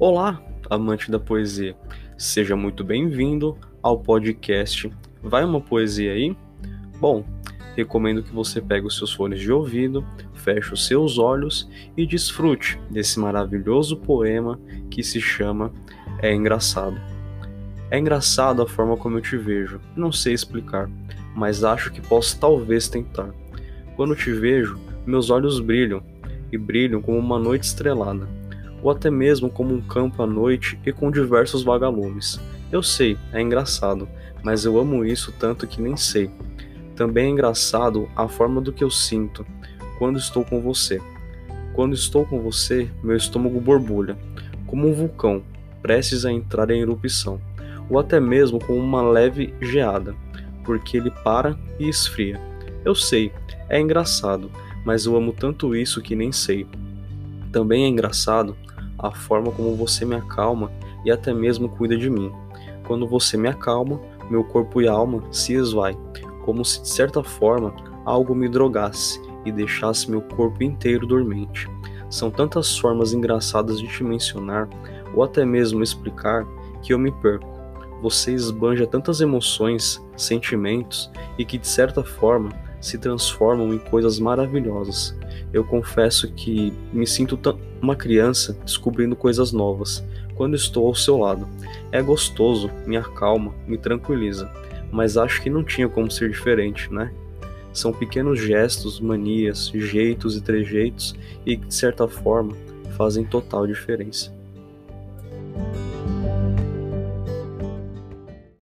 Olá, amante da poesia. Seja muito bem-vindo ao podcast Vai uma poesia aí? Bom, recomendo que você pegue os seus fones de ouvido, feche os seus olhos e desfrute desse maravilhoso poema que se chama É Engraçado. É engraçado a forma como eu te vejo. Não sei explicar, mas acho que posso talvez tentar. Quando te vejo, meus olhos brilham e brilham como uma noite estrelada ou até mesmo como um campo à noite e com diversos vagalumes. Eu sei, é engraçado, mas eu amo isso tanto que nem sei. Também é engraçado a forma do que eu sinto quando estou com você. Quando estou com você, meu estômago borbulha, como um vulcão, prestes a entrar em erupção, ou até mesmo com uma leve geada, porque ele para e esfria. Eu sei, é engraçado, mas eu amo tanto isso que nem sei. Também é engraçado a forma como você me acalma e até mesmo cuida de mim. Quando você me acalma, meu corpo e alma se esvai, como se de certa forma algo me drogasse e deixasse meu corpo inteiro dormente. São tantas formas engraçadas de te mencionar ou até mesmo explicar que eu me perco. Você esbanja tantas emoções, sentimentos e que de certa forma se transformam em coisas maravilhosas. Eu confesso que me sinto uma criança descobrindo coisas novas quando estou ao seu lado. É gostoso, me acalma, me tranquiliza, mas acho que não tinha como ser diferente, né? São pequenos gestos, manias, jeitos e trejeitos e que, de certa forma, fazem total diferença.